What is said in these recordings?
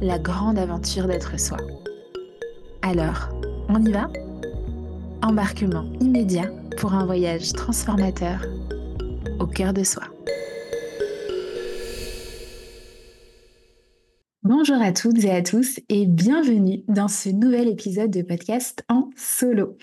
la grande aventure d'être soi. Alors, on y va? Embarquement immédiat pour un voyage transformateur au cœur de soi. Bonjour à toutes et à tous et bienvenue dans ce nouvel épisode de podcast en solo.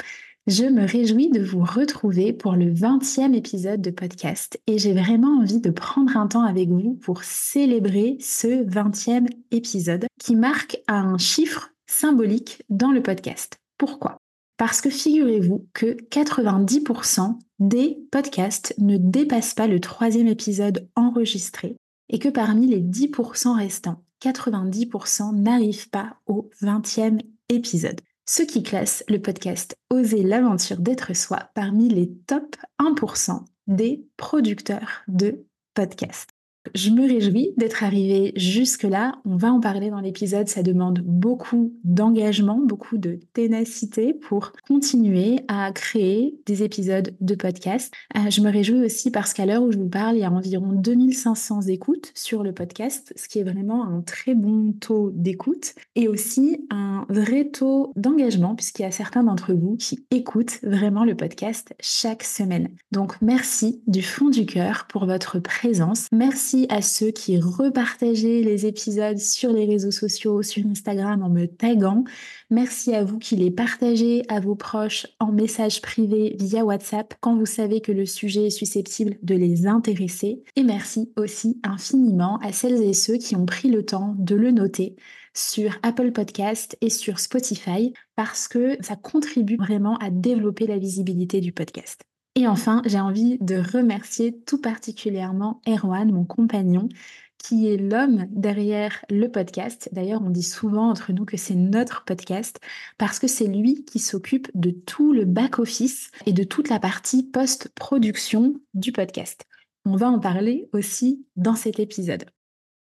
Je me réjouis de vous retrouver pour le 20e épisode de podcast et j'ai vraiment envie de prendre un temps avec vous pour célébrer ce 20e épisode qui marque un chiffre symbolique dans le podcast. Pourquoi? Parce que figurez-vous que 90% des podcasts ne dépassent pas le troisième épisode enregistré et que parmi les 10% restants, 90% n'arrivent pas au 20e épisode ce qui classe le podcast Oser l'aventure d'être soi parmi les top 1% des producteurs de podcasts. Je me réjouis d'être arrivée jusque-là. On va en parler dans l'épisode. Ça demande beaucoup d'engagement, beaucoup de ténacité pour continuer à créer des épisodes de podcast. Euh, je me réjouis aussi parce qu'à l'heure où je vous parle, il y a environ 2500 écoutes sur le podcast, ce qui est vraiment un très bon taux d'écoute et aussi un vrai taux d'engagement puisqu'il y a certains d'entre vous qui écoutent vraiment le podcast chaque semaine. Donc merci du fond du cœur pour votre présence. Merci à ceux qui repartageaient les épisodes sur les réseaux sociaux, sur Instagram en me taguant. Merci à vous qui les partagez à vos proches en message privé via WhatsApp quand vous savez que le sujet est susceptible de les intéresser. Et merci aussi infiniment à celles et ceux qui ont pris le temps de le noter sur Apple Podcast et sur Spotify parce que ça contribue vraiment à développer la visibilité du podcast. Et enfin, j'ai envie de remercier tout particulièrement Erwan, mon compagnon, qui est l'homme derrière le podcast. D'ailleurs, on dit souvent entre nous que c'est notre podcast parce que c'est lui qui s'occupe de tout le back-office et de toute la partie post-production du podcast. On va en parler aussi dans cet épisode.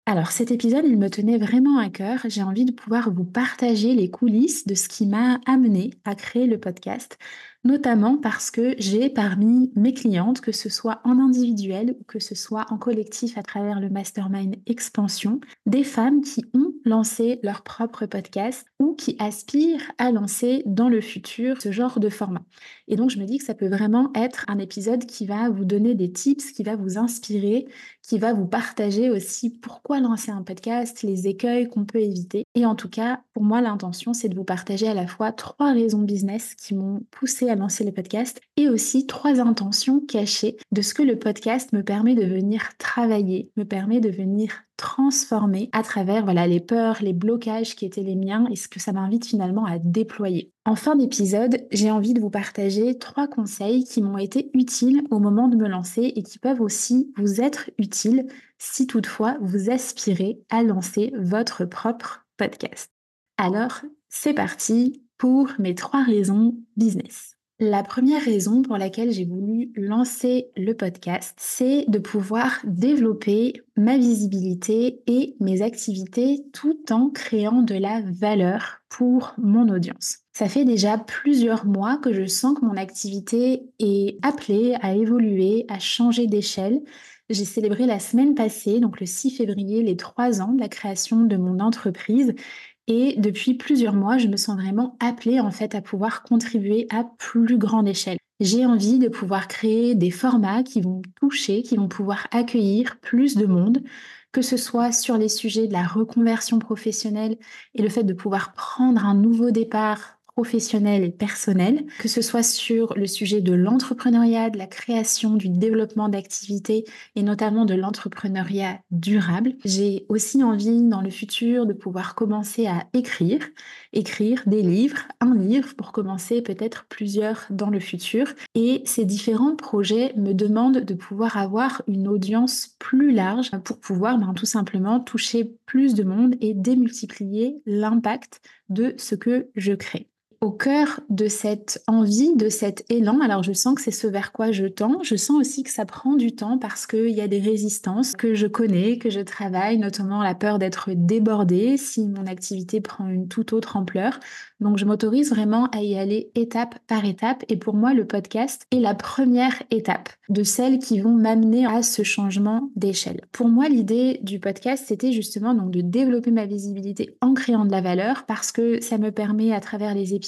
Alors cet épisode, il me tenait vraiment à cœur. J'ai envie de pouvoir vous partager les coulisses de ce qui m'a amené à créer le podcast, notamment parce que j'ai parmi mes clientes, que ce soit en individuel ou que ce soit en collectif à travers le mastermind expansion, des femmes qui ont lancé leur propre podcast qui aspirent à lancer dans le futur ce genre de format. Et donc je me dis que ça peut vraiment être un épisode qui va vous donner des tips, qui va vous inspirer, qui va vous partager aussi pourquoi lancer un podcast, les écueils qu'on peut éviter. Et en tout cas, pour moi, l'intention, c'est de vous partager à la fois trois raisons business qui m'ont poussé à lancer le podcast et aussi trois intentions cachées de ce que le podcast me permet de venir travailler, me permet de venir transformer à travers voilà les peurs, les blocages qui étaient les miens et ce que ça m'invite finalement à déployer. En fin d'épisode, j'ai envie de vous partager trois conseils qui m'ont été utiles au moment de me lancer et qui peuvent aussi vous être utiles si toutefois vous aspirez à lancer votre propre podcast. Alors, c'est parti pour mes trois raisons business. La première raison pour laquelle j'ai voulu lancer le podcast, c'est de pouvoir développer ma visibilité et mes activités tout en créant de la valeur pour mon audience. Ça fait déjà plusieurs mois que je sens que mon activité est appelée à évoluer, à changer d'échelle. J'ai célébré la semaine passée, donc le 6 février, les trois ans de la création de mon entreprise et depuis plusieurs mois, je me sens vraiment appelée en fait à pouvoir contribuer à plus grande échelle. J'ai envie de pouvoir créer des formats qui vont toucher, qui vont pouvoir accueillir plus de monde, que ce soit sur les sujets de la reconversion professionnelle et le fait de pouvoir prendre un nouveau départ professionnelle et personnelle, que ce soit sur le sujet de l'entrepreneuriat, de la création, du développement d'activités et notamment de l'entrepreneuriat durable. J'ai aussi envie dans le futur de pouvoir commencer à écrire, écrire des livres, un livre pour commencer peut-être plusieurs dans le futur. Et ces différents projets me demandent de pouvoir avoir une audience plus large pour pouvoir ben, tout simplement toucher plus de monde et démultiplier l'impact de ce que je crée au cœur de cette envie, de cet élan, alors je sens que c'est ce vers quoi je tends, je sens aussi que ça prend du temps parce qu'il y a des résistances que je connais, que je travaille, notamment la peur d'être débordée si mon activité prend une toute autre ampleur. Donc je m'autorise vraiment à y aller étape par étape et pour moi le podcast est la première étape de celles qui vont m'amener à ce changement d'échelle. Pour moi l'idée du podcast c'était justement donc de développer ma visibilité en créant de la valeur parce que ça me permet à travers les épisodes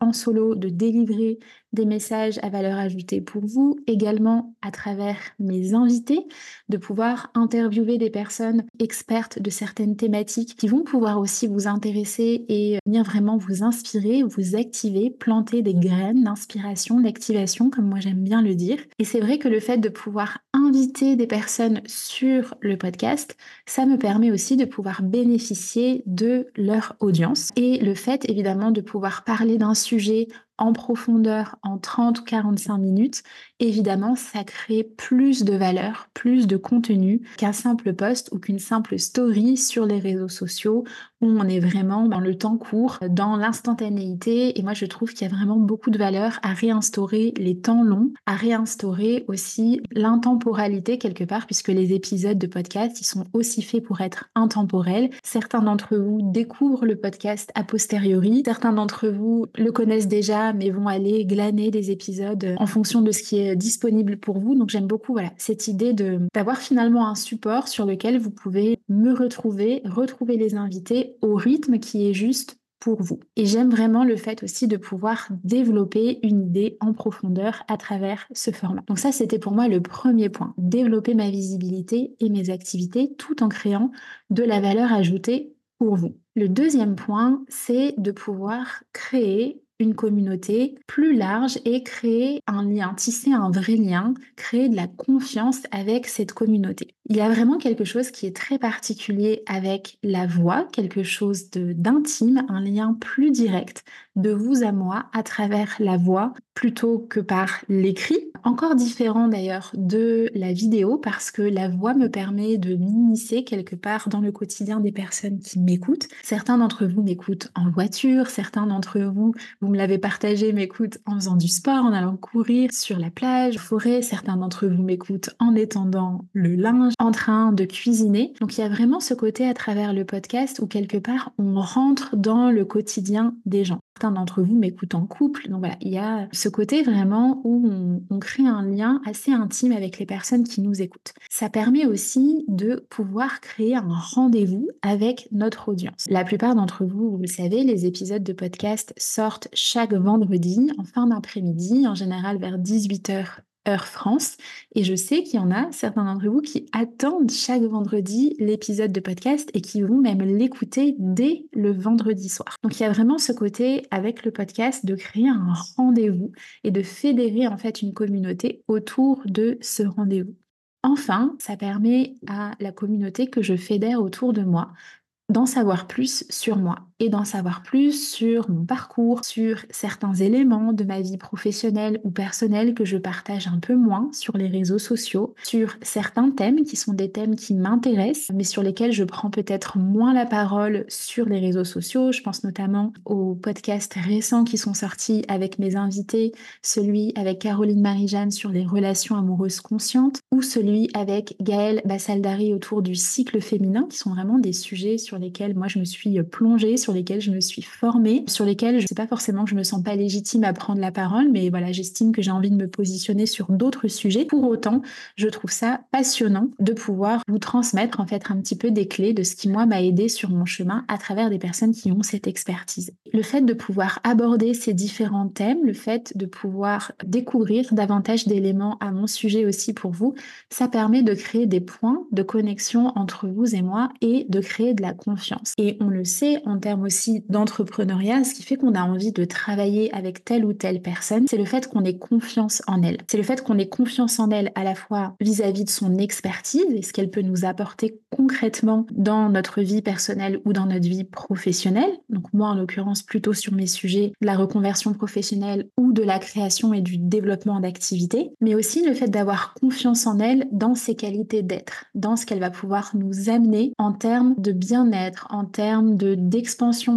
en solo de délivrer des messages à valeur ajoutée pour vous, également à travers mes invités, de pouvoir interviewer des personnes expertes de certaines thématiques qui vont pouvoir aussi vous intéresser et venir vraiment vous inspirer, vous activer, planter des graines d'inspiration, d'activation, comme moi j'aime bien le dire. Et c'est vrai que le fait de pouvoir inviter des personnes sur le podcast, ça me permet aussi de pouvoir bénéficier de leur audience et le fait évidemment de pouvoir parler d'un sujet en profondeur en 30 ou 45 minutes, évidemment, ça crée plus de valeur, plus de contenu qu'un simple post ou qu'une simple story sur les réseaux sociaux où on est vraiment dans le temps court, dans l'instantanéité. Et moi, je trouve qu'il y a vraiment beaucoup de valeur à réinstaurer les temps longs, à réinstaurer aussi l'intemporalité quelque part, puisque les épisodes de podcast, ils sont aussi faits pour être intemporels. Certains d'entre vous découvrent le podcast a posteriori, certains d'entre vous le connaissent déjà, mais vont aller glaner des épisodes en fonction de ce qui est disponible pour vous. Donc j'aime beaucoup cette idée d'avoir finalement un support sur lequel vous pouvez me retrouver, retrouver les invités au rythme qui est juste pour vous. Et j'aime vraiment le fait aussi de pouvoir développer une idée en profondeur à travers ce format. Donc ça, c'était pour moi le premier point, développer ma visibilité et mes activités tout en créant de la valeur ajoutée pour vous. Le deuxième point, c'est de pouvoir créer une communauté plus large et créer un lien, tisser un vrai lien, créer de la confiance avec cette communauté. Il y a vraiment quelque chose qui est très particulier avec la voix, quelque chose d'intime, un lien plus direct de vous à moi à travers la voix plutôt que par l'écrit. Encore différent d'ailleurs de la vidéo parce que la voix me permet de m'immiscer quelque part dans le quotidien des personnes qui m'écoutent. Certains d'entre vous m'écoutent en voiture, certains d'entre vous, vous me l'avez partagé, m'écoutent en faisant du sport, en allant courir sur la plage, forêt. Certains d'entre vous m'écoutent en étendant le linge, en train de cuisiner. Donc il y a vraiment ce côté à travers le podcast où quelque part on rentre dans le quotidien des gens. Certains d'entre vous m'écoutent en couple. Donc voilà, il y a ce côté vraiment où on, crée un lien assez intime avec les personnes qui nous écoutent. Ça permet aussi de pouvoir créer un rendez-vous avec notre audience. La plupart d'entre vous, vous le savez, les épisodes de podcast sortent chaque vendredi en fin d'après-midi, en général vers 18h heure France. Et je sais qu'il y en a certains d'entre vous qui attendent chaque vendredi l'épisode de podcast et qui vont même l'écouter dès le vendredi soir. Donc il y a vraiment ce côté avec le podcast de créer un rendez-vous et de fédérer en fait une communauté autour de ce rendez-vous. Enfin, ça permet à la communauté que je fédère autour de moi d'en savoir plus sur moi et d'en savoir plus sur mon parcours, sur certains éléments de ma vie professionnelle ou personnelle que je partage un peu moins sur les réseaux sociaux, sur certains thèmes qui sont des thèmes qui m'intéressent, mais sur lesquels je prends peut-être moins la parole sur les réseaux sociaux. Je pense notamment aux podcasts récents qui sont sortis avec mes invités, celui avec Caroline Marie-Jeanne sur les relations amoureuses conscientes ou celui avec Gaëlle Bassaldari autour du cycle féminin, qui sont vraiment des sujets sur lesquels moi je me suis plongée, lesquels je me suis formée, sur lesquels je ne sais pas forcément que je me sens pas légitime à prendre la parole, mais voilà, j'estime que j'ai envie de me positionner sur d'autres sujets. Pour autant, je trouve ça passionnant de pouvoir vous transmettre en fait un petit peu des clés de ce qui moi m'a aidé sur mon chemin à travers des personnes qui ont cette expertise. Le fait de pouvoir aborder ces différents thèmes, le fait de pouvoir découvrir davantage d'éléments à mon sujet aussi pour vous, ça permet de créer des points de connexion entre vous et moi et de créer de la confiance. Et on le sait en termes aussi d'entrepreneuriat, ce qui fait qu'on a envie de travailler avec telle ou telle personne, c'est le fait qu'on ait confiance en elle. C'est le fait qu'on ait confiance en elle à la fois vis-à-vis de son expertise et ce qu'elle peut nous apporter concrètement dans notre vie personnelle ou dans notre vie professionnelle. Donc moi, en l'occurrence, plutôt sur mes sujets de la reconversion professionnelle ou de la création et du développement d'activités, mais aussi le fait d'avoir confiance en elle dans ses qualités d'être, dans ce qu'elle va pouvoir nous amener en termes de bien-être, en termes de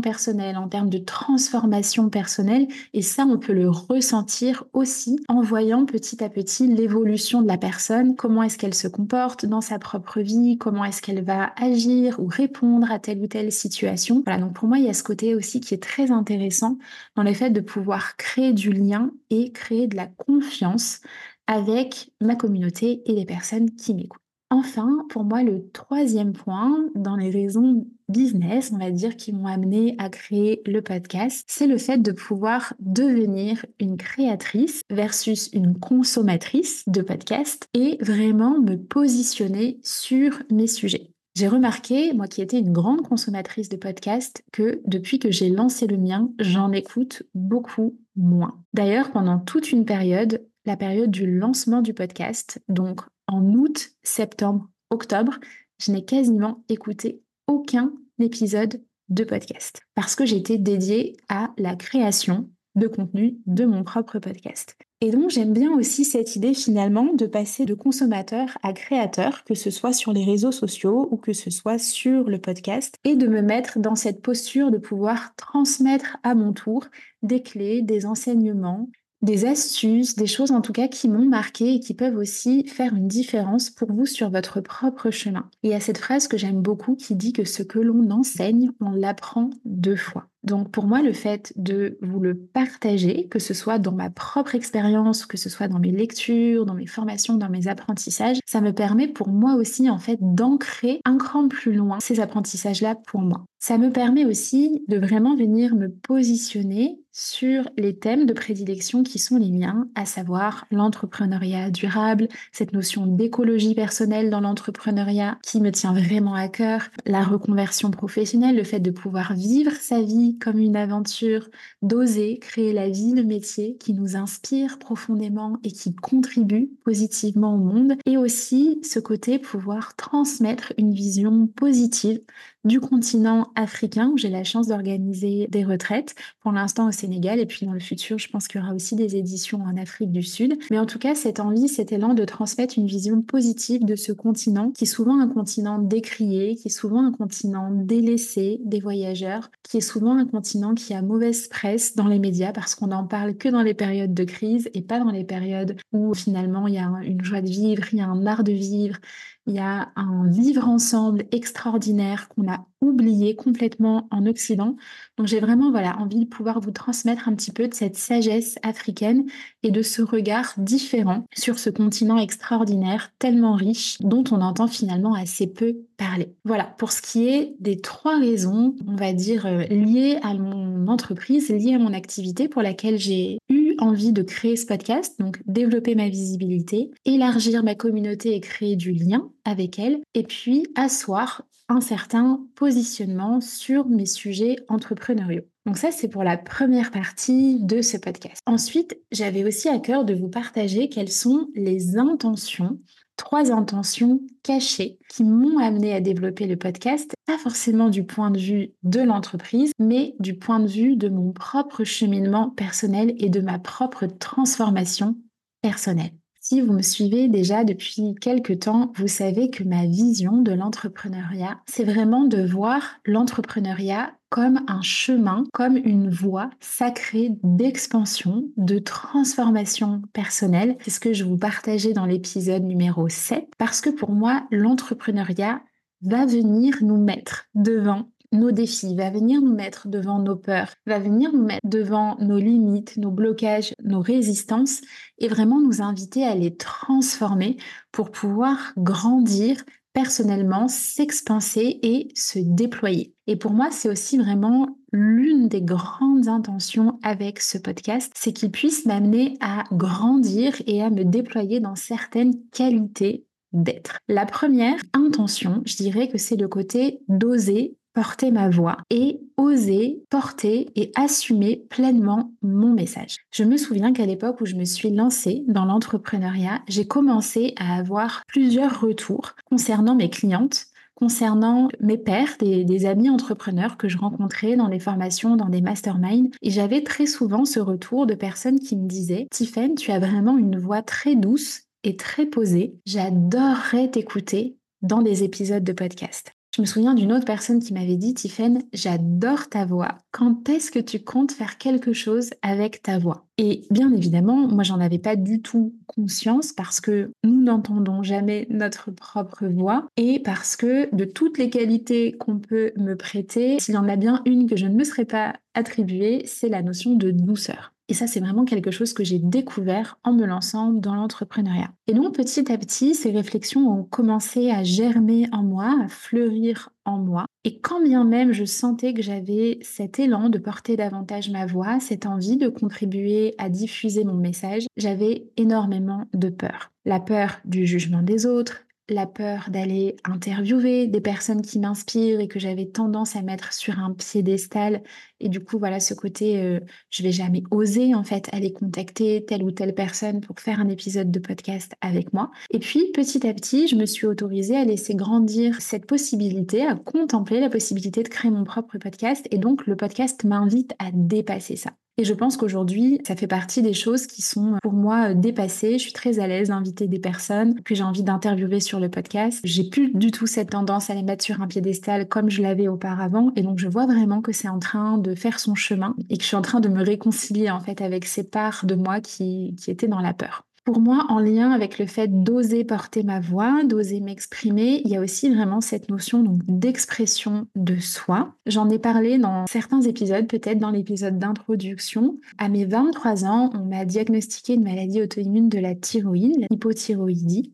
personnelle, en termes de transformation personnelle. Et ça, on peut le ressentir aussi en voyant petit à petit l'évolution de la personne, comment est-ce qu'elle se comporte dans sa propre vie, comment est-ce qu'elle va agir ou répondre à telle ou telle situation. Voilà, donc pour moi, il y a ce côté aussi qui est très intéressant dans le fait de pouvoir créer du lien et créer de la confiance avec ma communauté et les personnes qui m'écoutent. Enfin, pour moi, le troisième point dans les raisons business, on va dire, qui m'ont amené à créer le podcast, c'est le fait de pouvoir devenir une créatrice versus une consommatrice de podcast et vraiment me positionner sur mes sujets. J'ai remarqué, moi qui étais une grande consommatrice de podcasts, que depuis que j'ai lancé le mien, j'en écoute beaucoup moins. D'ailleurs, pendant toute une période, la période du lancement du podcast, donc en août, septembre, octobre, je n'ai quasiment écouté aucun épisode de podcast parce que j'étais dédiée à la création de contenu de mon propre podcast. Et donc j'aime bien aussi cette idée finalement de passer de consommateur à créateur, que ce soit sur les réseaux sociaux ou que ce soit sur le podcast, et de me mettre dans cette posture de pouvoir transmettre à mon tour des clés, des enseignements, des astuces, des choses en tout cas qui m'ont marqué et qui peuvent aussi faire une différence pour vous sur votre propre chemin. Et il y a cette phrase que j'aime beaucoup qui dit que ce que l'on enseigne, on l'apprend deux fois. Donc pour moi, le fait de vous le partager, que ce soit dans ma propre expérience, que ce soit dans mes lectures, dans mes formations, dans mes apprentissages, ça me permet pour moi aussi en fait d'ancrer un cran plus loin ces apprentissages-là pour moi. Ça me permet aussi de vraiment venir me positionner sur les thèmes de prédilection qui sont les miens, à savoir l'entrepreneuriat durable, cette notion d'écologie personnelle dans l'entrepreneuriat qui me tient vraiment à cœur, la reconversion professionnelle, le fait de pouvoir vivre sa vie comme une aventure, d'oser créer la vie, le métier qui nous inspire profondément et qui contribue positivement au monde, et aussi ce côté pouvoir transmettre une vision positive du continent africain où j'ai la chance d'organiser des retraites, pour l'instant au Sénégal et puis dans le futur je pense qu'il y aura aussi des éditions en Afrique du Sud. Mais en tout cas cette envie, cet élan de transmettre une vision positive de ce continent qui est souvent un continent décrié, qui est souvent un continent délaissé des voyageurs, qui est souvent un continent qui a mauvaise presse dans les médias parce qu'on n'en parle que dans les périodes de crise et pas dans les périodes où finalement il y a une joie de vivre, il y a un art de vivre, il y a un vivre ensemble extraordinaire qu'on a oublié complètement en Occident. Donc j'ai vraiment voilà envie de pouvoir vous transmettre un petit peu de cette sagesse africaine et de ce regard différent sur ce continent extraordinaire, tellement riche, dont on entend finalement assez peu parler. Voilà, pour ce qui est des trois raisons, on va dire, euh, liées à mon entreprise, liées à mon activité pour laquelle j'ai eu envie de créer ce podcast, donc développer ma visibilité, élargir ma communauté et créer du lien avec elle, et puis asseoir un certain positionnement sur mes sujets entrepreneuriaux. Donc ça, c'est pour la première partie de ce podcast. Ensuite, j'avais aussi à cœur de vous partager quelles sont les intentions, trois intentions cachées qui m'ont amené à développer le podcast, pas forcément du point de vue de l'entreprise, mais du point de vue de mon propre cheminement personnel et de ma propre transformation personnelle. Si vous me suivez déjà depuis quelques temps, vous savez que ma vision de l'entrepreneuriat, c'est vraiment de voir l'entrepreneuriat comme un chemin, comme une voie sacrée d'expansion, de transformation personnelle. C'est ce que je vous partageais dans l'épisode numéro 7, parce que pour moi, l'entrepreneuriat va venir nous mettre devant nos défis, va venir nous mettre devant nos peurs, va venir nous mettre devant nos limites, nos blocages, nos résistances et vraiment nous inviter à les transformer pour pouvoir grandir personnellement, s'expanser et se déployer. Et pour moi, c'est aussi vraiment l'une des grandes intentions avec ce podcast, c'est qu'il puisse m'amener à grandir et à me déployer dans certaines qualités d'être. La première intention, je dirais que c'est le côté d'oser porter ma voix et oser porter et assumer pleinement mon message. Je me souviens qu'à l'époque où je me suis lancée dans l'entrepreneuriat, j'ai commencé à avoir plusieurs retours concernant mes clientes concernant mes pères, des, amis entrepreneurs que je rencontrais dans les formations, dans des masterminds. Et j'avais très souvent ce retour de personnes qui me disaient, Tiffen, tu as vraiment une voix très douce et très posée. J'adorerais t'écouter dans des épisodes de podcast. Je me souviens d'une autre personne qui m'avait dit, Tiffen, j'adore ta voix. Quand est-ce que tu comptes faire quelque chose avec ta voix? Et bien évidemment, moi, j'en avais pas du tout conscience parce que nous n'entendons jamais notre propre voix et parce que de toutes les qualités qu'on peut me prêter, s'il y en a bien une que je ne me serais pas attribuée, c'est la notion de douceur. Et ça, c'est vraiment quelque chose que j'ai découvert en me lançant dans l'entrepreneuriat. Et donc, petit à petit, ces réflexions ont commencé à germer en moi, à fleurir en moi. Et quand bien même je sentais que j'avais cet élan de porter davantage ma voix, cette envie de contribuer à diffuser mon message, j'avais énormément de peur. La peur du jugement des autres, la peur d'aller interviewer des personnes qui m'inspirent et que j'avais tendance à mettre sur un piédestal. Et du coup, voilà ce côté, euh, je vais jamais oser en fait aller contacter telle ou telle personne pour faire un épisode de podcast avec moi. Et puis, petit à petit, je me suis autorisée à laisser grandir cette possibilité, à contempler la possibilité de créer mon propre podcast. Et donc, le podcast m'invite à dépasser ça. Et je pense qu'aujourd'hui, ça fait partie des choses qui sont pour moi dépassées. Je suis très à l'aise d'inviter des personnes que j'ai envie d'interviewer sur le podcast. J'ai plus du tout cette tendance à les mettre sur un piédestal comme je l'avais auparavant. Et donc, je vois vraiment que c'est en train de faire son chemin et que je suis en train de me réconcilier en fait avec ces parts de moi qui, qui étaient dans la peur. Pour moi, en lien avec le fait d'oser porter ma voix, d'oser m'exprimer, il y a aussi vraiment cette notion d'expression de soi. J'en ai parlé dans certains épisodes, peut-être dans l'épisode d'introduction. À mes 23 ans, on m'a diagnostiqué une maladie auto-immune de la thyroïde, l'hypothyroïdie.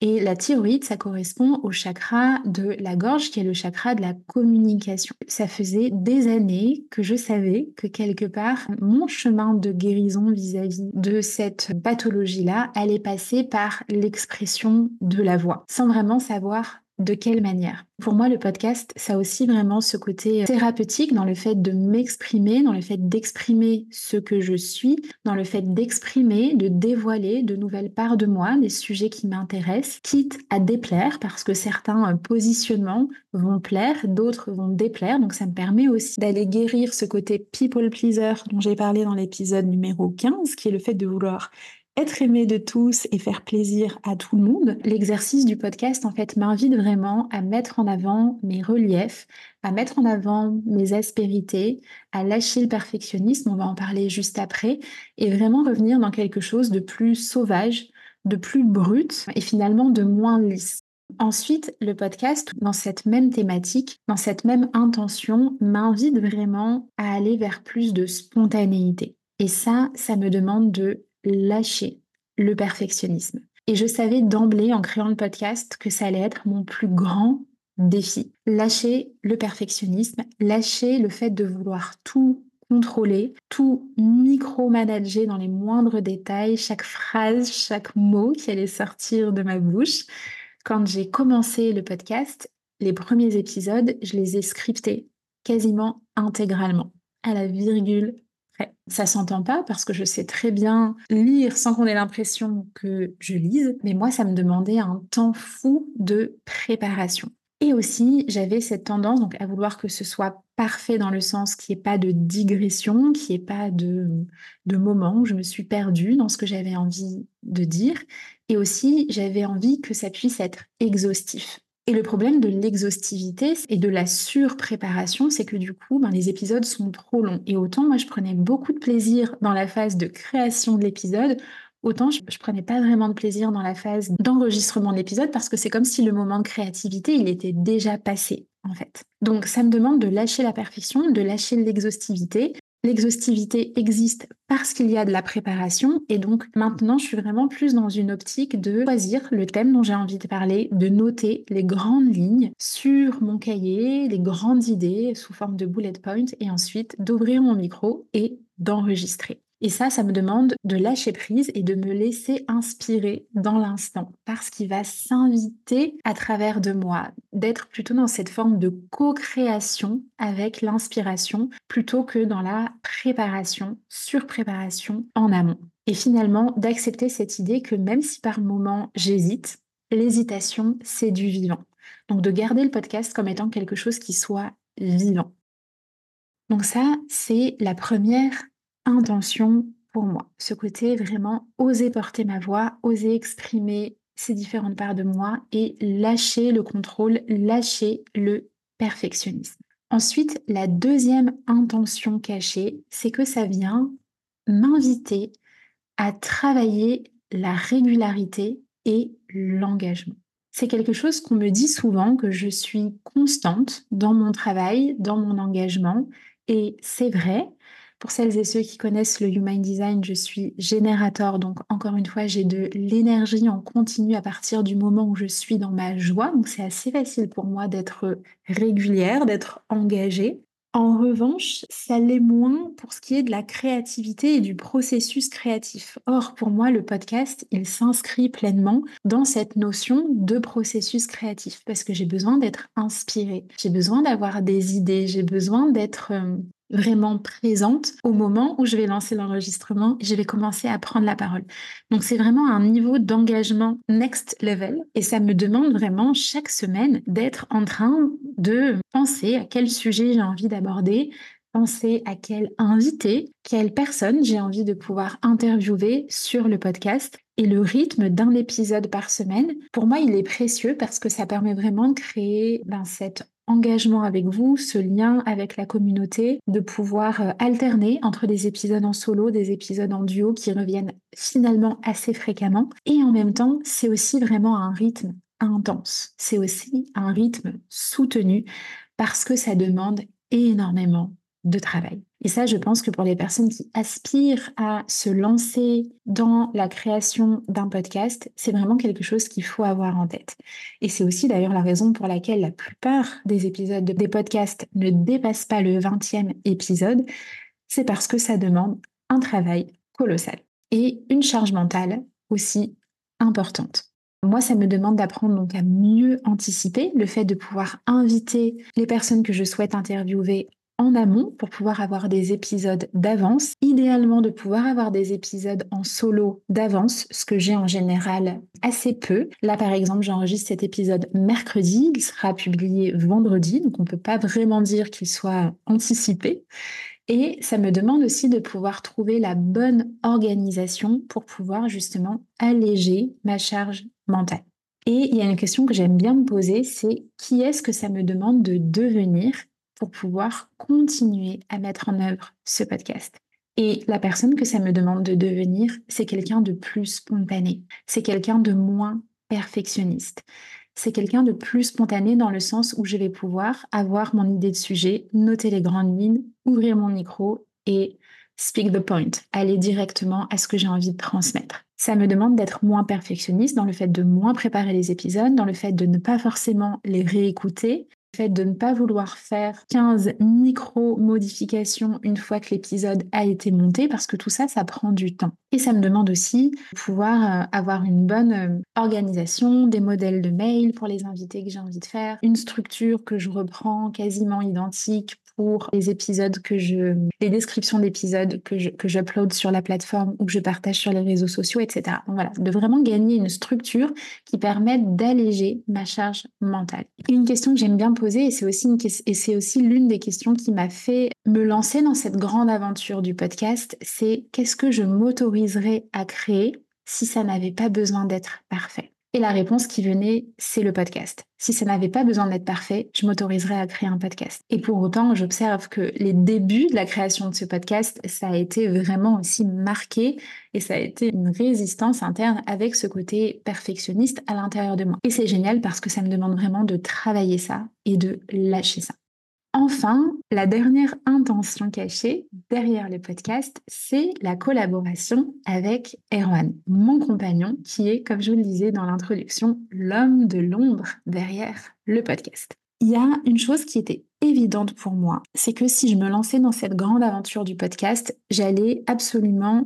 Et la thyroïde, ça correspond au chakra de la gorge, qui est le chakra de la communication. Ça faisait des années que je savais que quelque part, mon chemin de guérison vis-à-vis de cette pathologie-là allait passer par l'expression de la voix, sans vraiment savoir de quelle manière? Pour moi, le podcast, ça a aussi vraiment ce côté euh, thérapeutique dans le fait de m'exprimer, dans le fait d'exprimer ce que je suis, dans le fait d'exprimer, de dévoiler de nouvelles parts de moi, des sujets qui m'intéressent, quitte à déplaire, parce que certains euh, positionnements vont plaire, d'autres vont déplaire. Donc ça me permet aussi d'aller guérir ce côté people pleaser dont j'ai parlé dans l'épisode numéro 15, qui est le fait de vouloir être aimé de tous et faire plaisir à tout le monde. L'exercice du podcast, en fait, m'invite vraiment à mettre en avant mes reliefs, à mettre en avant mes aspérités, à lâcher le perfectionnisme, on va en parler juste après, et vraiment revenir dans quelque chose de plus sauvage, de plus brut et finalement de moins lisse. Ensuite, le podcast, dans cette même thématique, dans cette même intention, m'invite vraiment à aller vers plus de spontanéité. Et ça, ça me demande de lâcher le perfectionnisme. Et je savais d'emblée, en créant le podcast, que ça allait être mon plus grand défi. Lâcher le perfectionnisme, lâcher le fait de vouloir tout contrôler, tout micro-manager dans les moindres détails, chaque phrase, chaque mot qui allait sortir de ma bouche. Quand j'ai commencé le podcast, les premiers épisodes, je les ai scriptés quasiment intégralement, à la virgule ça s'entend pas parce que je sais très bien lire sans qu'on ait l'impression que je lise, mais moi, ça me demandait un temps fou de préparation. Et aussi, j'avais cette tendance à vouloir que ce soit parfait dans le sens qu'il n'y ait pas de digression, qu'il n'y ait pas de, de moment où je me suis perdue dans ce que j'avais envie de dire. Et aussi, j'avais envie que ça puisse être exhaustif. Et le problème de l'exhaustivité et de la surpréparation, c'est que du coup, ben, les épisodes sont trop longs. Et autant moi, je prenais beaucoup de plaisir dans la phase de création de l'épisode, autant je, prenais pas vraiment de plaisir dans la phase d'enregistrement de l'épisode parce que c'est comme si le moment de créativité, il était déjà passé, en fait. Donc, ça me demande de lâcher la perfection, de lâcher l'exhaustivité L'exhaustivité existe parce qu'il y a de la préparation et donc maintenant je suis vraiment plus dans une optique de choisir le thème dont j'ai envie de parler, de noter les grandes lignes sur mon cahier, les grandes idées sous forme de bullet points et ensuite d'ouvrir mon micro et d'enregistrer. Et ça, ça me demande de lâcher prise et de me laisser inspirer dans l'instant parce qu'il va s'inviter à travers de moi, d'être plutôt dans cette forme de co-création avec l'inspiration plutôt que dans la préparation, surpréparation en amont. Et finalement, d'accepter cette idée que même si par moment j'hésite, l'hésitation, c'est du vivant. Donc de garder le podcast comme étant quelque chose qui soit vivant. Donc ça, c'est la première intention pour moi. Ce côté vraiment oser porter ma voix, oser exprimer ces différentes parts de moi et lâcher le contrôle, lâcher le perfectionnisme. Ensuite, la deuxième intention cachée, c'est que ça vient m'inviter à travailler la régularité et l'engagement. C'est quelque chose qu'on me dit souvent, que je suis constante dans mon travail, dans mon engagement, et c'est vrai. Pour celles et ceux qui connaissent le Human Design, je suis générateur, donc encore une fois, j'ai de l'énergie en continu à partir du moment où je suis dans ma joie, donc c'est assez facile pour moi d'être régulière, d'être engagée. En revanche, ça l'est moins pour ce qui est de la créativité et du processus créatif. Or, pour moi, le podcast, il s'inscrit pleinement dans cette notion de processus créatif parce que j'ai besoin d'être inspirée, j'ai besoin d'avoir des idées, j'ai besoin d'être euh, vraiment présente au moment où je vais lancer l'enregistrement et je vais commencer à prendre la parole. Donc c'est vraiment un niveau d'engagement next level et ça me demande vraiment chaque semaine d'être en train de penser à quel sujet j'ai envie d'aborder, penser à quel invité, quelle personne j'ai envie de pouvoir interviewer sur le podcast. Et le rythme d'un épisode par semaine, pour moi, il est précieux parce que ça permet vraiment de créer ben, cette engagement avec vous, ce lien avec la communauté, de pouvoir euh, alterner entre des épisodes en solo, des épisodes en duo qui reviennent finalement assez fréquemment. Et en même temps, c'est aussi vraiment un rythme intense. C'est aussi un rythme soutenu parce que ça demande énormément de travail. Et ça, je pense que pour les personnes qui aspirent à se lancer dans la création d'un podcast, c'est vraiment quelque chose qu'il faut avoir en tête. Et c'est aussi d'ailleurs la raison pour laquelle la plupart des épisodes des podcasts ne dépassent pas le 20e épisode. C'est parce que ça demande un travail colossal et une charge mentale aussi importante. Moi, ça me demande d'apprendre donc à mieux anticiper le fait de pouvoir inviter les personnes que je souhaite interviewer en amont pour pouvoir avoir des épisodes d'avance. Idéalement de pouvoir avoir des épisodes en solo d'avance, ce que j'ai en général assez peu. Là par exemple, j'enregistre cet épisode mercredi, il sera publié vendredi, donc on ne peut pas vraiment dire qu'il soit anticipé. Et ça me demande aussi de pouvoir trouver la bonne organisation pour pouvoir justement alléger ma charge mentale. Et il y a une question que j'aime bien me poser, c'est qui est-ce que ça me demande de devenir pour pouvoir continuer à mettre en œuvre ce podcast. Et la personne que ça me demande de devenir, c'est quelqu'un de plus spontané, c'est quelqu'un de moins perfectionniste. C'est quelqu'un de plus spontané dans le sens où je vais pouvoir avoir mon idée de sujet, noter les grandes lignes, ouvrir mon micro et speak the point, aller directement à ce que j'ai envie de transmettre. Ça me demande d'être moins perfectionniste dans le fait de moins préparer les épisodes, dans le fait de ne pas forcément les réécouter, de ne pas vouloir faire 15 micro-modifications une fois que l'épisode a été monté, parce que tout ça, ça prend du temps. Et ça me demande aussi de pouvoir euh, avoir une bonne euh, organisation, des modèles de mail pour les invités que j'ai envie de faire, une structure que je reprends quasiment identique pour les épisodes que je, les descriptions d'épisodes que je, que j'upload sur la plateforme ou que je partage sur les réseaux sociaux, etc. Voilà, de vraiment gagner une structure qui permette d'alléger ma charge mentale. une question que j'aime bien poser, et c'est aussi, une, et c'est aussi l'une des questions qui m'a fait me lancer dans cette grande aventure du podcast, c'est qu'est-ce que je m'autoriserais à créer si ça n'avait pas besoin d'être parfait? Et la réponse qui venait, c'est le podcast. Si ça n'avait pas besoin d'être parfait, je m'autoriserais à créer un podcast. Et pour autant, j'observe que les débuts de la création de ce podcast, ça a été vraiment aussi marqué et ça a été une résistance interne avec ce côté perfectionniste à l'intérieur de moi. Et c'est génial parce que ça me demande vraiment de travailler ça et de lâcher ça. Enfin, la dernière intention cachée derrière le podcast, c'est la collaboration avec Erwan, mon compagnon, qui est, comme je vous le disais dans l'introduction, l'homme de l'ombre derrière le podcast. Il y a une chose qui était évidente pour moi, c'est que si je me lançais dans cette grande aventure du podcast, j'allais absolument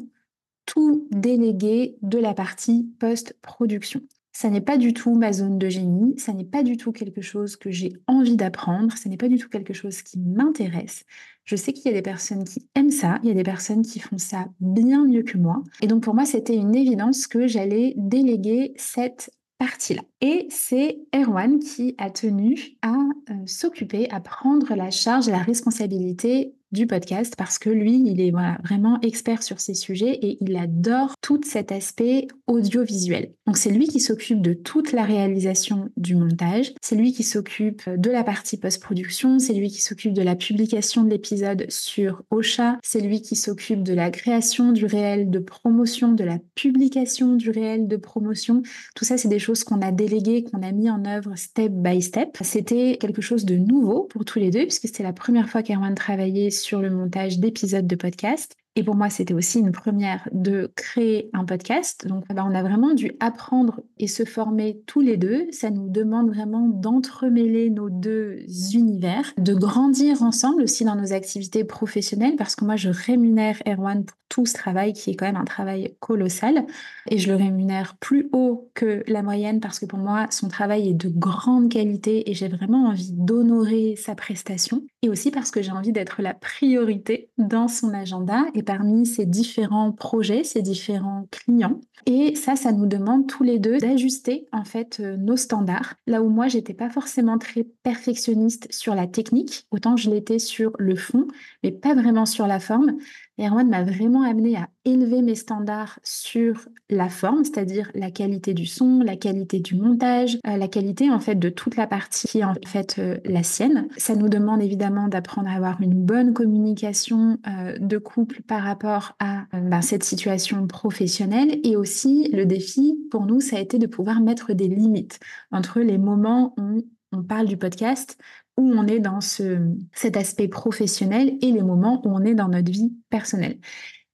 tout déléguer de la partie post-production. Ça n'est pas du tout ma zone de génie, ça n'est pas du tout quelque chose que j'ai envie d'apprendre, ça n'est pas du tout quelque chose qui m'intéresse. Je sais qu'il y a des personnes qui aiment ça, il y a des personnes qui font ça bien mieux que moi. Et donc pour moi, c'était une évidence que j'allais déléguer cette partie-là. Et c'est Erwan qui a tenu à euh, s'occuper, à prendre la charge, la responsabilité du podcast parce que lui, il est vraiment expert sur ces sujets et il adore tout cet aspect audiovisuel. Donc c'est lui qui s'occupe de toute la réalisation du montage, c'est lui qui s'occupe de la partie post-production, c'est lui qui s'occupe de la publication de l'épisode sur Ocha, c'est lui qui s'occupe de la création du réel de promotion, de la publication du réel de promotion. Tout ça, c'est des choses qu'on a déléguées, qu'on a mis en œuvre step by step. C'était quelque chose de nouveau pour tous les deux puisque c'était la première fois qu'Erwan travaillait sur le montage d'épisodes de podcast. Et pour moi, c'était aussi une première de créer un podcast. Donc, bah, on a vraiment dû apprendre et se former tous les deux. Ça nous demande vraiment d'entremêler nos deux univers, de grandir ensemble aussi dans nos activités professionnelles, parce que moi, je rémunère Erwan pour tout ce travail qui est quand même un travail colossal. Et je le rémunère plus haut que la moyenne parce que pour moi, son travail est de grande qualité et j'ai vraiment envie d'honorer sa prestation. Et aussi parce que j'ai envie d'être la priorité dans son agenda parmi ses différents projets, ses différents clients. Et ça, ça nous demande tous les deux d'ajuster en fait euh, nos standards. Là où moi, j'étais pas forcément très perfectionniste sur la technique, autant je l'étais sur le fond, mais pas vraiment sur la forme. Erwan m'a vraiment amené à élever mes standards sur la forme, c'est-à-dire la qualité du son, la qualité du montage, euh, la qualité en fait de toute la partie qui est en fait euh, la sienne. Ça nous demande évidemment d'apprendre à avoir une bonne communication euh, de couple par rapport à ben, cette situation professionnelle et aussi le défi pour nous ça a été de pouvoir mettre des limites entre les moments où on parle du podcast, où on est dans ce, cet aspect professionnel et les moments où on est dans notre vie personnelle.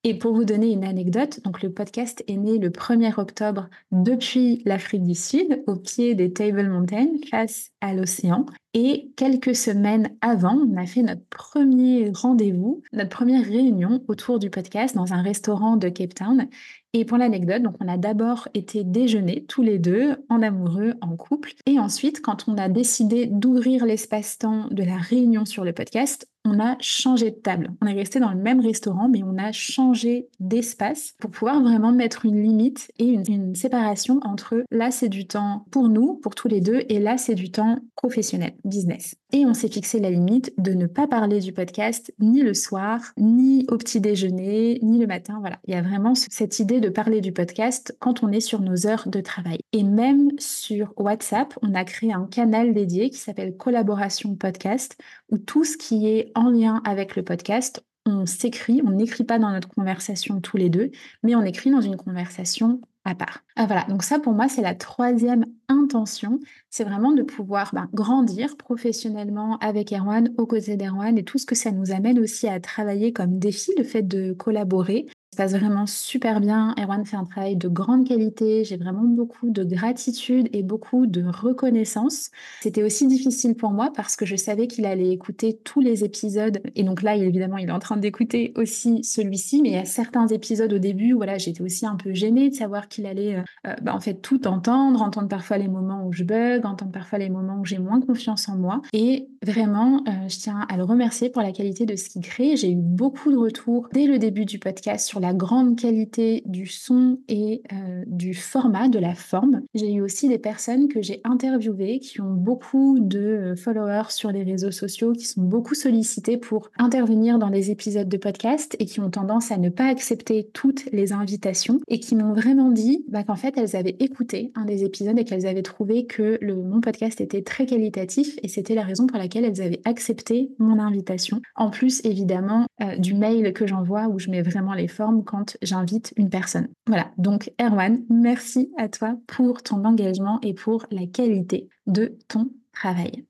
Et pour vous donner une anecdote, donc le podcast est né le 1er octobre depuis l'Afrique du Sud, au pied des Table Mountain, face à l'océan. Et quelques semaines avant, on a fait notre premier rendez-vous, notre première réunion autour du podcast dans un restaurant de Cape Town. Et pour l'anecdote, donc on a d'abord été déjeuner tous les deux, en amoureux, en couple. Et ensuite, quand on a décidé d'ouvrir l'espace-temps de la réunion sur le podcast, on a changé de table. On est resté dans le même restaurant, mais on a changé d'espace pour pouvoir vraiment mettre une limite et une, séparation entre là, c'est du temps pour nous, pour tous les deux, et là, c'est du temps professionnel, business. Et on s'est fixé la limite de ne pas parler du podcast ni le soir, ni au petit déjeuner, ni le matin. Voilà, il y a vraiment cette idée de parler du podcast quand on est sur nos heures de travail. Et même sur WhatsApp, on a créé un canal dédié qui s'appelle Collaboration Podcast, où tout ce qui est en lien avec le podcast, on s'écrit, on n'écrit pas dans notre conversation tous les deux, mais on écrit dans une conversation à part. Ah, voilà, donc ça pour moi c'est la troisième intention, c'est vraiment de pouvoir ben, grandir professionnellement avec Erwan, aux côtés d'Erwan et tout ce que ça nous amène aussi à travailler comme défi, le fait de collaborer, se passe vraiment super bien. Erwan fait un travail de grande qualité. J'ai vraiment beaucoup de gratitude et beaucoup de reconnaissance. C'était aussi difficile pour moi parce que je savais qu'il allait écouter tous les épisodes. Et donc là, évidemment, il est en train d'écouter aussi celui-ci. Mais il y a certains épisodes au début voilà, j'étais aussi un peu gênée de savoir qu'il allait euh, euh, bah, en fait tout entendre, entendre parfois les moments où je bug, entendre parfois les moments où j'ai moins confiance en moi. Et vraiment, euh, je tiens à le remercier pour la qualité de ce qu'il crée. J'ai eu beaucoup de retours dès le début du podcast sur la grande qualité du son et euh, du format, de la forme. J'ai eu aussi des personnes que j'ai interviewées qui ont beaucoup de euh, followers sur les réseaux sociaux, qui sont beaucoup sollicitées pour intervenir dans les épisodes de podcast et qui ont tendance à ne pas accepter toutes les invitations et qui m'ont vraiment dit bah, qu'en fait elles avaient écouté un des épisodes et qu'elles avaient trouvé que mon podcast était très qualitatif et c'était la raison pour laquelle elles avaient accepté mon invitation. En plus évidemment euh, du mail que j'envoie où je mets vraiment les formes quand j'invite une personne. Voilà, donc Erwan, merci à toi pour ton engagement et pour la qualité de ton travail.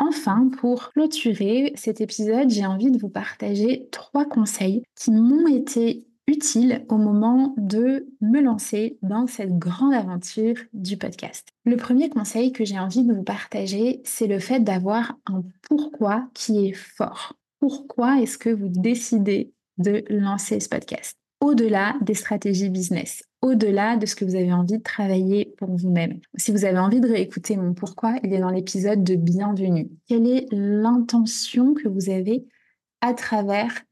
Enfin, pour clôturer cet épisode, j'ai envie de vous partager trois conseils qui m'ont été utile au moment de me lancer dans cette grande aventure du podcast. Le premier conseil que j'ai envie de vous partager, c'est le fait d'avoir un pourquoi qui est fort. Pourquoi est-ce que vous décidez de lancer ce podcast? Au-delà des stratégies business, au-delà de ce que vous avez envie de travailler pour vous-même. Si vous avez envie de réécouter mon pourquoi, il est dans l'épisode de Bienvenue. Quelle est l'intention que vous avez à travers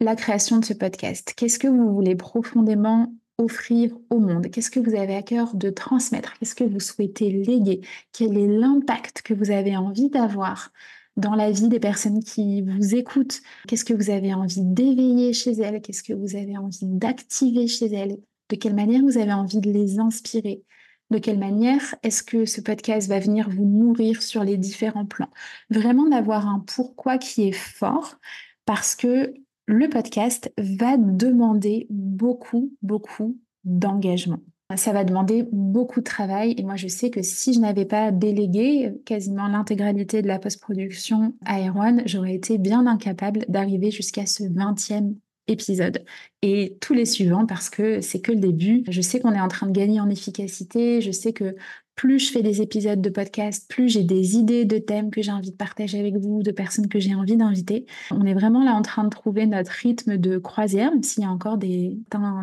la création de ce podcast? Qu'est-ce que vous voulez profondément offrir au monde? Qu'est-ce que vous avez à cœur de transmettre? Qu'est-ce que vous souhaitez léguer? Quel est l'impact que vous avez envie d'avoir dans la vie des personnes qui vous écoutent? Qu'est-ce que vous avez envie d'éveiller chez elles? Qu'est-ce que vous avez envie d'activer chez elles? De quelle manière vous avez envie de les inspirer? De quelle manière est-ce que ce podcast va venir vous nourrir sur les différents plans? Vraiment d'avoir un pourquoi qui est fort parce que le podcast va demander beaucoup, beaucoup d'engagement. Ça va demander beaucoup de travail. Et moi je sais que si je n'avais pas délégué quasiment l'intégralité de la post-production à Erwan, j'aurais été bien incapable d'arriver jusqu'à ce 20e épisode. Et tous les suivants parce que c'est que le début. Je sais qu'on est en train de gagner en efficacité, je sais que plus je fais des épisodes de podcast, plus j'ai des idées de thèmes que j'ai envie de partager avec vous, de personnes que j'ai envie d'inviter. On est vraiment là en train de trouver notre rythme de croisière, même s'il y a encore des,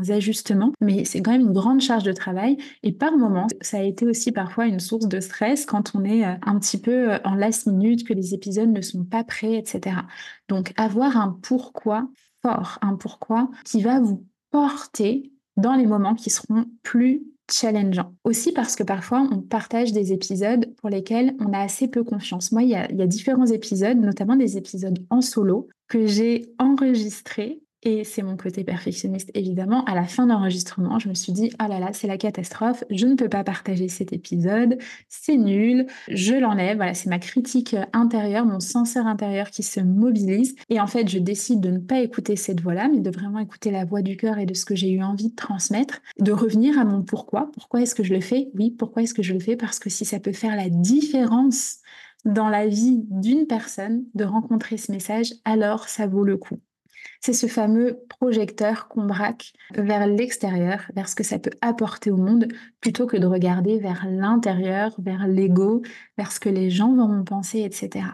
ajustements, mais c'est quand même une grande charge de travail. Et par moments, ça a été aussi parfois une source de stress quand on est euh, un petit peu euh, en last minute, que les épisodes ne sont pas prêts, etc. Donc avoir un pourquoi fort, un pourquoi qui va vous porter dans les moments qui seront plus challengeant. Aussi parce que parfois, on partage des épisodes pour lesquels on a assez peu confiance. Moi, il y a, il y a différents épisodes, notamment des épisodes en solo, que j'ai enregistrés et c'est mon côté perfectionniste, évidemment. À la fin de l'enregistrement, je me suis dit, ah là là, c'est la catastrophe, je ne peux pas partager cet épisode, c'est nul, je l'enlève. Voilà, c'est ma critique intérieure, mon censeur intérieur qui se mobilise. Et en fait, je décide de ne pas écouter cette voix-là, mais de vraiment écouter la voix du cœur et de ce que j'ai eu envie de transmettre, de revenir à mon pourquoi. Pourquoi est-ce que je le fais? Oui, pourquoi est-ce que je le fais? Parce que si ça peut faire la différence dans la vie d'une personne de rencontrer ce message, alors ça vaut le coup c'est ce fameux projecteur qu'on braque vers l'extérieur, vers ce que ça peut apporter au monde, plutôt que de regarder vers l'intérieur, vers l'ego, vers ce que les gens vont penser, etc.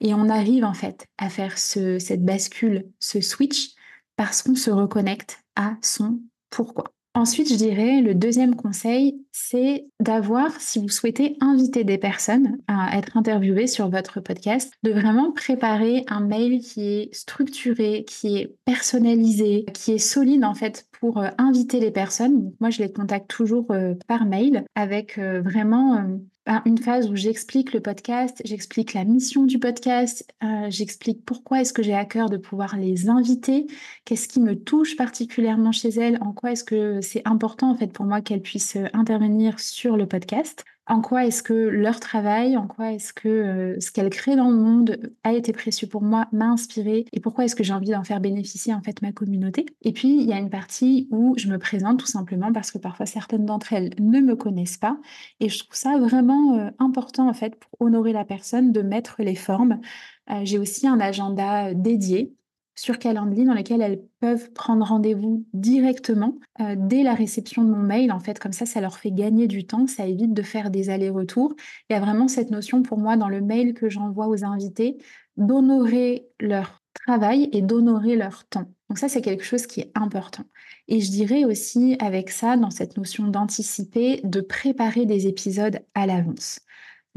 Et on arrive en fait à faire cette bascule, ce switch, parce qu'on se reconnecte à son pourquoi. Ensuite, je dirais, le deuxième conseil, c'est d'avoir, si vous souhaitez inviter des personnes à être interviewées sur votre podcast, de vraiment préparer un mail qui est structuré, qui est personnalisé, qui est solide en fait pour euh, inviter les personnes. moi, je les contacte toujours euh, par mail avec euh, vraiment une phase où j'explique le podcast, j'explique la mission du podcast, euh, j'explique pourquoi est-ce que j'ai à cœur de pouvoir les inviter, qu'est-ce qui me touche particulièrement chez elles, en quoi est-ce que c'est important en fait pour moi qu'elles puissent euh, intervenir sur le podcast en quoi est-ce que leur travail, en quoi est-ce que euh, ce qu'elles créent dans le monde a été précieux pour moi, m'a inspiré et pourquoi est-ce que j'ai envie d'en faire bénéficier en fait ma communauté. Et puis il y a une partie où je me présente tout simplement parce que parfois certaines d'entre elles ne me connaissent pas et je trouve ça vraiment euh, important en fait pour honorer la personne de mettre les formes. Euh, j'ai aussi un agenda dédié sur Calendly dans lesquels elles peuvent prendre rendez-vous directement euh, dès la réception de mon mail. En fait, comme ça, ça leur fait gagner du temps, ça évite de faire des allers-retours. Il y a vraiment cette notion pour moi dans le mail que j'envoie aux invités d'honorer leur travail et d'honorer leur temps. Donc ça, c'est quelque chose qui est important. Et je dirais aussi avec ça, dans cette notion d'anticiper, de préparer des épisodes à l'avance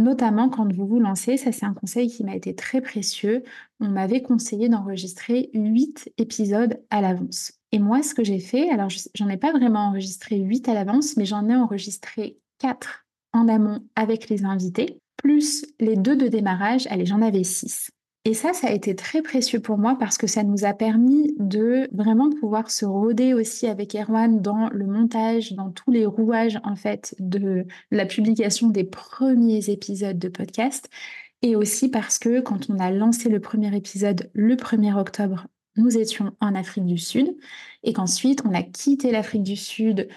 notamment quand vous vous lancez. Ça, c'est un conseil qui m'a été très précieux. On m'avait conseillé d'enregistrer 8 épisodes à l'avance. Et moi, ce que j'ai fait, alors j'en ai pas vraiment enregistré 8 à l'avance, mais j'en ai enregistré 4 en amont avec les invités, plus les deux de démarrage. Allez, j'en avais 6. Et ça, ça a été très précieux pour moi parce que ça nous a permis de vraiment pouvoir se roder aussi avec Erwan dans le montage, dans tous les rouages en fait de la publication des premiers épisodes de podcast. Et aussi parce que quand on a lancé le premier épisode le 1er octobre, nous étions en Afrique du Sud et qu'ensuite on a quitté l'Afrique du Sud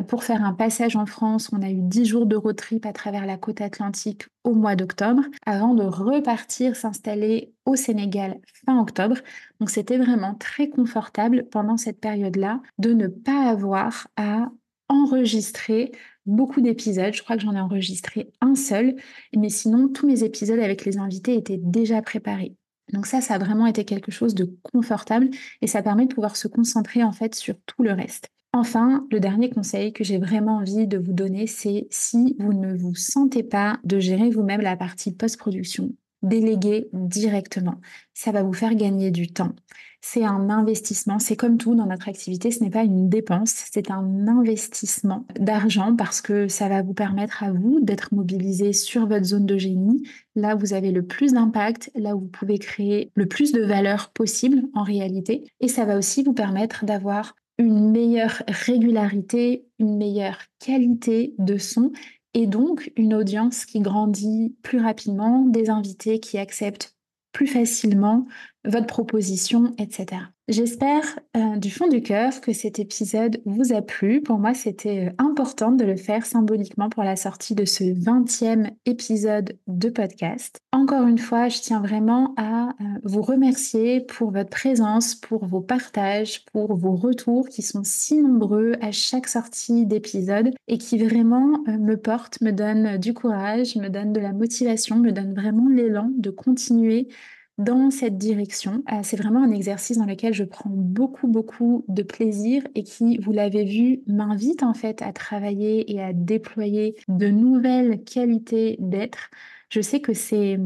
pour faire un passage en France, on a eu 10 jours de road trip à travers la côte atlantique au mois d'octobre, avant de repartir s'installer au Sénégal fin octobre. Donc c'était vraiment très confortable pendant cette période-là de ne pas avoir à enregistrer beaucoup d'épisodes. Je crois que j'en ai enregistré un seul, mais sinon tous mes épisodes avec les invités étaient déjà préparés. Donc ça, ça a vraiment été quelque chose de confortable et ça permet de pouvoir se concentrer en fait sur tout le reste. Enfin, le dernier conseil que j'ai vraiment envie de vous donner, c'est si vous ne vous sentez pas de gérer vous-même la partie post-production, déléguer directement. Ça va vous faire gagner du temps. C'est un investissement, c'est comme tout dans notre activité, ce n'est pas une dépense, c'est un investissement d'argent parce que ça va vous permettre à vous d'être mobilisé sur votre zone de génie, là où vous avez le plus d'impact, là où vous pouvez créer le plus de valeur possible en réalité. Et ça va aussi vous permettre d'avoir une meilleure régularité, une meilleure qualité de son et donc une audience qui grandit plus rapidement, des invités qui acceptent plus facilement votre proposition, etc. J'espère euh, du fond du cœur que cet épisode vous a plu. Pour moi, c'était euh, important de le faire symboliquement pour la sortie de ce 20e épisode de podcast. Encore une fois, je tiens vraiment à euh, vous remercier pour votre présence, pour vos partages, pour vos retours qui sont si nombreux à chaque sortie d'épisode et qui vraiment me portent, me donnent du courage, me donnent de la motivation, me donnent vraiment l'élan de continuer dans cette direction. Euh, c'est vraiment un exercice dans lequel je prends beaucoup, beaucoup de plaisir et qui, vous l'avez vu, m'invite en fait à travailler et à déployer de nouvelles qualités d'être. Je sais que c'est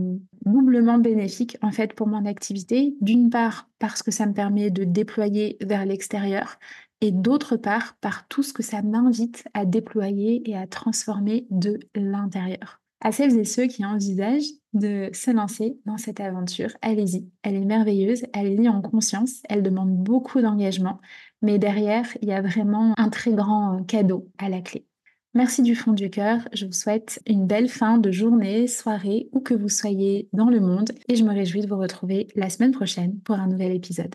doublement bénéfique en fait pour mon activité. D'une part parce que ça me permet de déployer vers l'extérieur et d'autre part par tout ce que ça m'invite à déployer et à transformer de l'intérieur à celles et ceux qui envisagent de se lancer dans cette aventure, allez-y. Elle est merveilleuse, elle est liée en conscience, elle demande beaucoup d'engagement, mais derrière, il y a vraiment un très grand cadeau à la clé. Merci du fond du cœur, je vous souhaite une belle fin de journée, soirée, où que vous soyez dans le monde, et je me réjouis de vous retrouver la semaine prochaine pour un nouvel épisode.